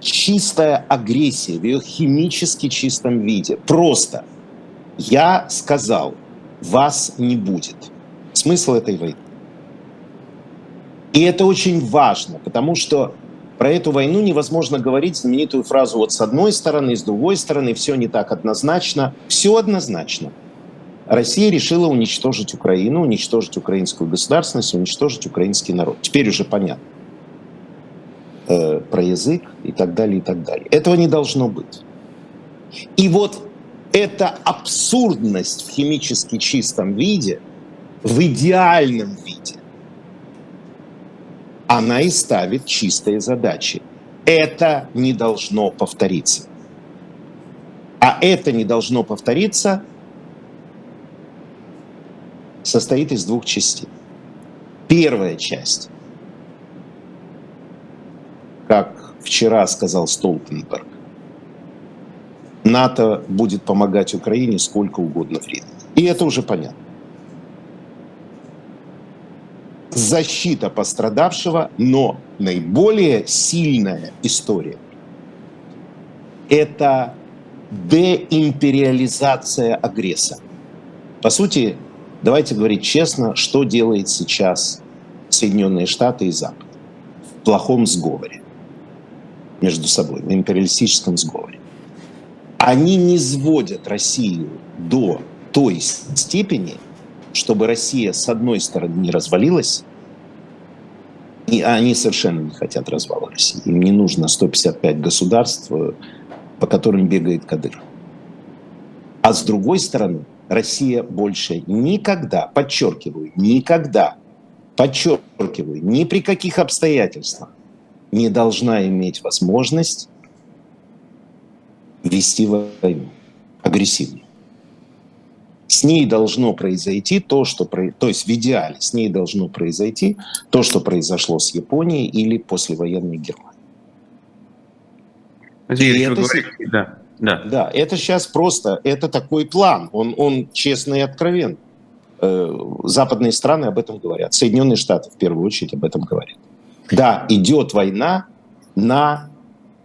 чистая агрессия в ее химически чистом виде. Просто я сказал, вас не будет. Смысл этой войны. И это очень важно, потому что про эту войну невозможно говорить знаменитую фразу вот с одной стороны, с другой стороны, все не так однозначно. Все однозначно. Россия решила уничтожить Украину, уничтожить украинскую государственность, уничтожить украинский народ. Теперь уже понятно. Э, про язык и так далее, и так далее. Этого не должно быть. И вот эта абсурдность в химически чистом виде, в идеальном виде, она и ставит чистые задачи. Это не должно повториться. А это не должно повториться состоит из двух частей. Первая часть, как вчера сказал Столтенберг, НАТО будет помогать Украине сколько угодно времени. И это уже понятно. защита пострадавшего, но наиболее сильная история – это деимпериализация агрессора. По сути, давайте говорить честно, что делает сейчас Соединенные Штаты и Запад в плохом сговоре между собой, в империалистическом сговоре. Они не сводят Россию до той степени, чтобы Россия с одной стороны не развалилась, и они совершенно не хотят развала России. Им не нужно 155 государств, по которым бегает Кадыр. А с другой стороны, Россия больше никогда, подчеркиваю, никогда, подчеркиваю, ни при каких обстоятельствах не должна иметь возможность вести войну агрессивную. С ней должно произойти то, что... То есть в идеале с ней должно произойти то, что произошло с Японией или послевоенной Германией. И это, да, да. да, это сейчас просто, это такой план, он, он честный и откровенный. Э, западные страны об этом говорят, Соединенные Штаты в первую очередь об этом говорят. Да, идет война на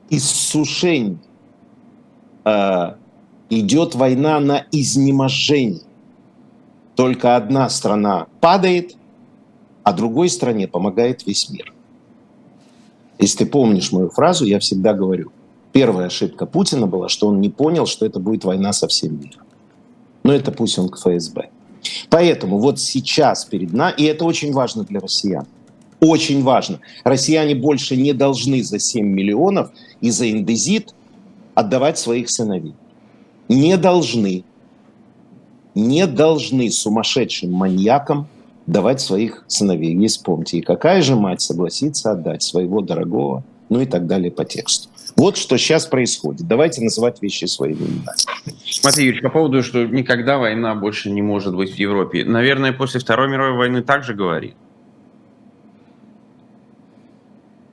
иссушение, э, идет война на изнеможение. Только одна страна падает, а другой стране помогает весь мир. Если ты помнишь мою фразу, я всегда говорю, Первая ошибка Путина была, что он не понял, что это будет война со всем миром. Но это пусть он к ФСБ. Поэтому вот сейчас перед нами, и это очень важно для россиян, очень важно. Россияне больше не должны за 7 миллионов и за индезит отдавать своих сыновей. Не должны. Не должны сумасшедшим маньякам давать своих сыновей. Не вспомните, и какая же мать согласится отдать своего дорогого, ну и так далее по тексту. Вот что сейчас происходит. Давайте называть вещи своими именами. Смотри, Юрий, по поводу, что никогда война больше не может быть в Европе. Наверное, после Второй мировой войны также говори.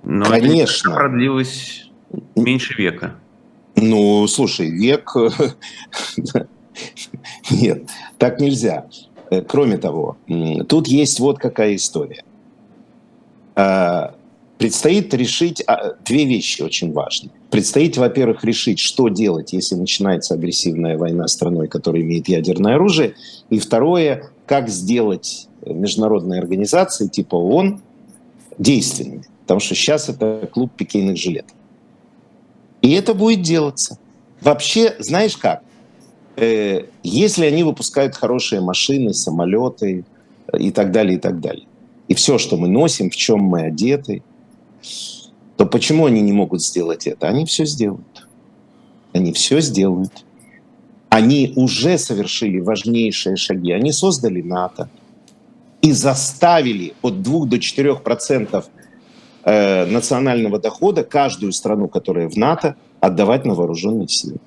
Но Конечно. это продлилось меньше века. Ну, слушай, век... <laughs> Нет, так нельзя. Э, кроме того, тут есть вот какая история. Предстоит решить а, две вещи очень важные. Предстоит, во-первых, решить, что делать, если начинается агрессивная война с страной, которая имеет ядерное оружие. И второе, как сделать международные организации типа ООН действенными. Потому что сейчас это клуб пикейных жилет. И это будет делаться. Вообще, знаешь как? Э, если они выпускают хорошие машины, самолеты и так далее, и так далее. И все, что мы носим, в чем мы одеты – то почему они не могут сделать это? Они все сделают. Они все сделают. Они уже совершили важнейшие шаги. Они создали НАТО и заставили от 2 до 4 процентов э, национального дохода каждую страну, которая в НАТО, отдавать на вооруженные силы.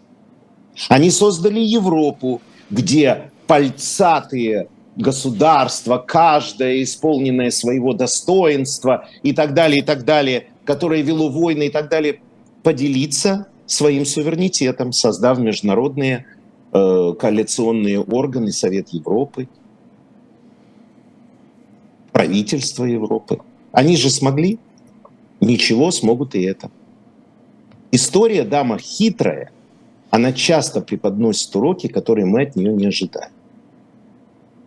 Они создали Европу, где пальцатые государство, каждое исполненное своего достоинства и так далее, и так далее, которое вело войны и так далее, поделиться своим суверенитетом, создав международные э, коалиционные органы, Совет Европы, правительство Европы. Они же смогли, ничего смогут и это. История, дама, хитрая, она часто преподносит уроки, которые мы от нее не ожидаем.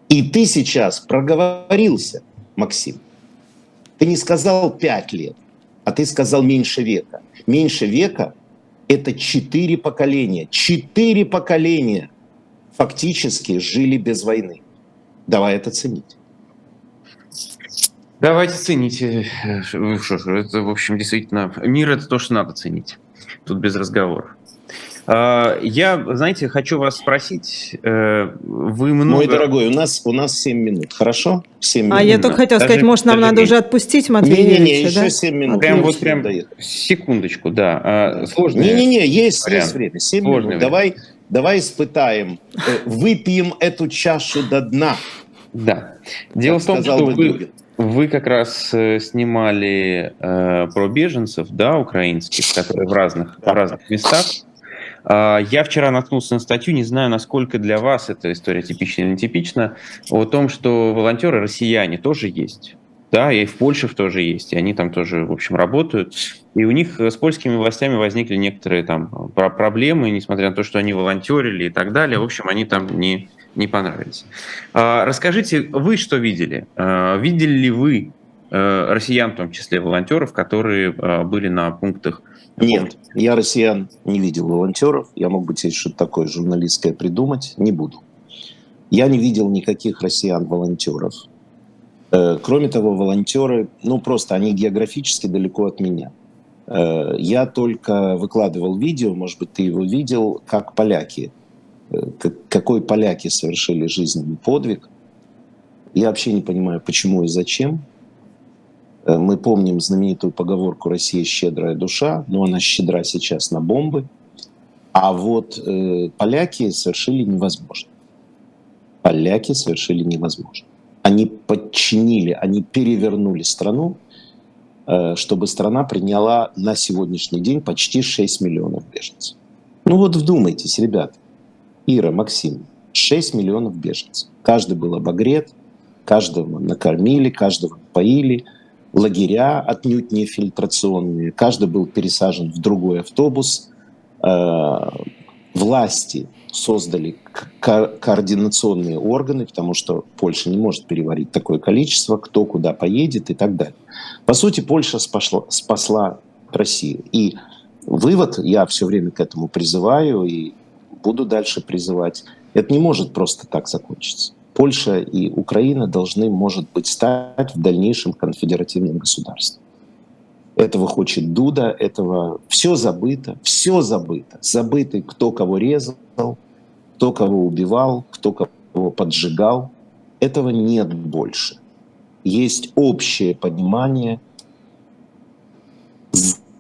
И ты сейчас проговорился, Максим. Ты не сказал пять лет, а ты сказал меньше века. Меньше века – это четыре поколения. Четыре поколения фактически жили без войны. Давай это ценить. Давайте цените. Ж, это, в общем, действительно, мир – это то, что надо ценить. Тут без разговоров. А, я, знаете, хочу вас спросить, э, вы много... Мой дорогой, у нас, у нас 7 минут, хорошо? 7 минут. А я только хотел сказать, может, нам надо уже отпустить Матвея Не, не, не, еще да? 7 минут. Прям вот прям секундочку, да. А, сложно. Не, не, не, есть, есть время, 7 Сложное минут. Время. Давай, давай испытаем, э, выпьем эту чашу до дна. Да. Дело в том, что вы, вы как раз э, снимали э, про беженцев, да, украинских, которые в разных, да. в разных местах. А, я вчера наткнулся на статью, не знаю, насколько для вас эта история типична или нетипична, о том, что волонтеры россияне тоже есть. да, и в Польше тоже есть, и они там тоже, в общем, работают. И у них с польскими властями возникли некоторые там проблемы, несмотря на то, что они волонтерили и так далее. В общем, они там не, не понравились. А, расскажите, вы что видели? А, видели ли вы э, россиян, в том числе волонтеров, которые были на пунктах? Нет, я россиян не видел волонтеров. Я мог бы тебе что-то такое журналистское придумать. Не буду. Я не видел никаких россиян-волонтеров. Э, кроме того, волонтеры, ну просто они географически далеко от меня. Э, я только выкладывал видео, может быть, ты его видел, как поляки, э, какой поляки совершили жизненный подвиг. Я вообще не понимаю, почему и зачем. Мы помним знаменитую поговорку «Россия щедрая душа», но она щедра сейчас на бомбы. А вот э, поляки совершили невозможно. Поляки совершили невозможно они подчинили, они перевернули страну, э, чтобы страна приняла на сегодняшний день почти 6 миллионов беженцев. Ну вот вдумайтесь, ребята. Ира, Максим, 6 миллионов беженцев. Каждый был обогрет, каждого накормили, каждого поили. Лагеря отнюдь не фильтрационные. Каждый был пересажен в другой автобус. Э, власти создали ко- координационные органы, потому что Польша не может переварить такое количество, кто куда поедет и так далее. По сути, Польша спасла, спасла Россию. И вывод, я все время к этому призываю и буду дальше призывать, это не может просто так закончиться. Польша и Украина должны, может быть, стать в дальнейшем конфедеративным государством. Этого хочет Дуда, этого все забыто, все забыто. Забыты, кто кого резал, кто кого убивал, кто кого поджигал. Этого нет больше. Есть общее понимание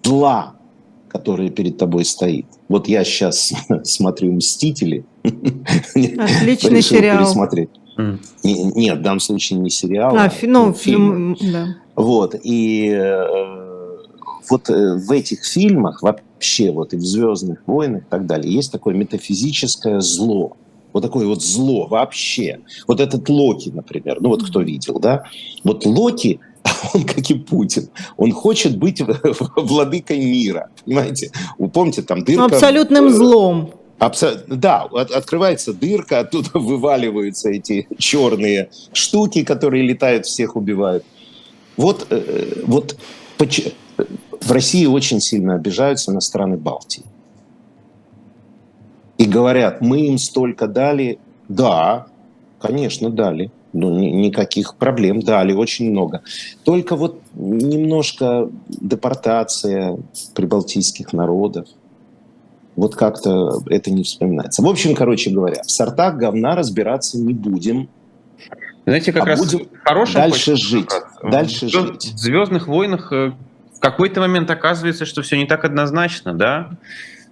зла, которое перед тобой стоит. Вот я сейчас <laughs> смотрю «Мстители». <laughs> Отличный сериал. Пересмотреть. Mm. Нет, в данном случае не сериал. А, а ну, фильм, фильм, да. Вот, и э, вот э, в этих фильмах вообще, вот и в «Звездных войнах» и так далее, есть такое метафизическое зло. Вот такое вот зло вообще. Вот этот Локи, например, ну вот кто видел, да? Вот Локи, <laughs> он как и Путин, он хочет быть <laughs> владыкой мира, понимаете? Вы помните, там дырка... Абсолютным злом. Абсолютно, да, от, открывается дырка, оттуда <laughs> вываливаются эти черные штуки, которые летают, всех убивают. Вот, э, вот в России очень сильно обижаются на страны Балтии. И говорят, мы им столько дали. Да, конечно, дали. Ну, ни, никаких проблем дали, очень много. Только вот немножко депортация прибалтийских народов. Вот как-то это не вспоминается. В общем, короче говоря, в сортах говна разбираться не будем. Знаете, как а раз будем дальше жить. Дальше в, жить. В «Звездных войнах» э, в какой-то момент оказывается, что все не так однозначно, да?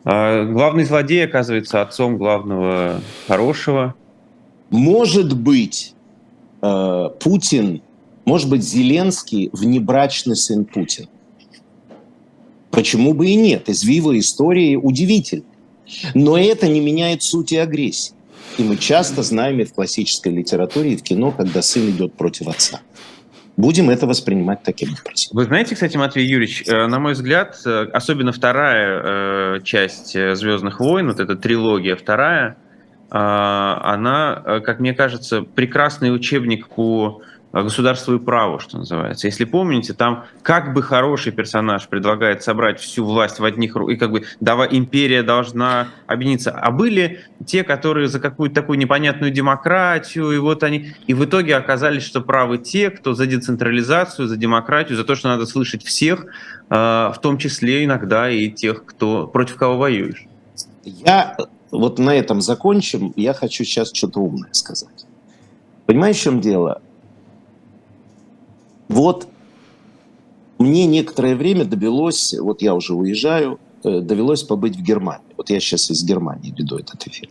А, главный злодей оказывается отцом главного хорошего. Может быть, э, Путин, может быть, Зеленский внебрачный сын Путина. Почему бы и нет? Извивы истории удивительны. Но это не меняет сути агрессии. И мы часто знаем и в классической литературе, и в кино, когда сын идет против отца будем это воспринимать таким образом. Вы знаете, кстати, Матвей Юрьевич, э, на мой взгляд, э, особенно вторая э, часть «Звездных войн», вот эта трилогия вторая, она, как мне кажется, прекрасный учебник по государству и праву, что называется. Если помните, там как бы хороший персонаж предлагает собрать всю власть в одних руках, и как бы давай, империя должна объединиться. А были те, которые за какую-то такую непонятную демократию, и вот они... И в итоге оказались, что правы те, кто за децентрализацию, за демократию, за то, что надо слышать всех, а, в том числе иногда и тех, кто против кого воюешь. Я вот на этом закончим. Я хочу сейчас что-то умное сказать. Понимаешь, в чем дело? Вот мне некоторое время довелось, вот я уже уезжаю, э, довелось побыть в Германии. Вот я сейчас из Германии веду этот эфир.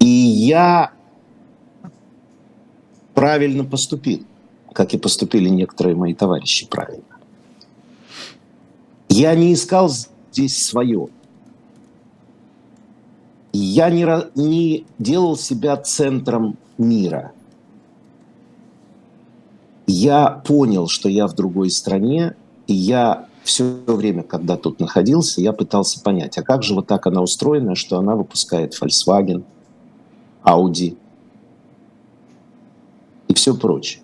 И я правильно поступил, как и поступили некоторые мои товарищи правильно. Я не искал здесь свое. Я не, не делал себя центром мира – я понял, что я в другой стране, и я все время, когда тут находился, я пытался понять, а как же вот так она устроена, что она выпускает Volkswagen, Audi и все прочее.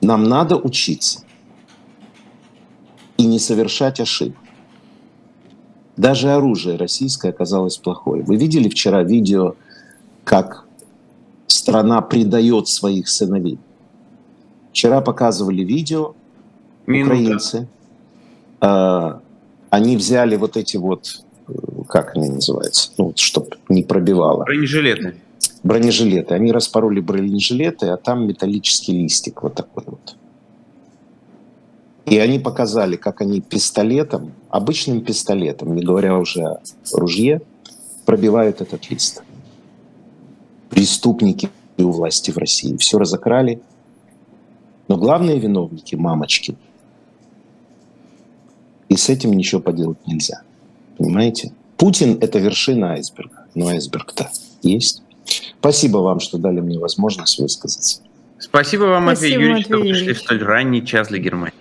Нам надо учиться и не совершать ошибок. Даже оружие российское оказалось плохое. Вы видели вчера видео, как страна предает своих сыновей? Вчера показывали видео, Минута. украинцы. А, Они взяли вот эти вот, э, как они называются, ну, чтобы не пробивало, Бронежилеты. бронежилеты. Они распороли бронежилеты, а там металлический листик вот такой вот. И они показали, как они пистолетом, обычным пистолетом, не говоря уже о ружье, пробивают этот лист. Преступники у власти в России все разокрали. Но главные виновники – мамочки. И с этим ничего поделать нельзя. Понимаете? Путин – это вершина айсберга. Но айсберг-то есть. Спасибо вам, что дали мне возможность высказаться. Спасибо вам, Спасибо, Матвей Юрьевич, что Матвей пришли в столь ранний час для Германии.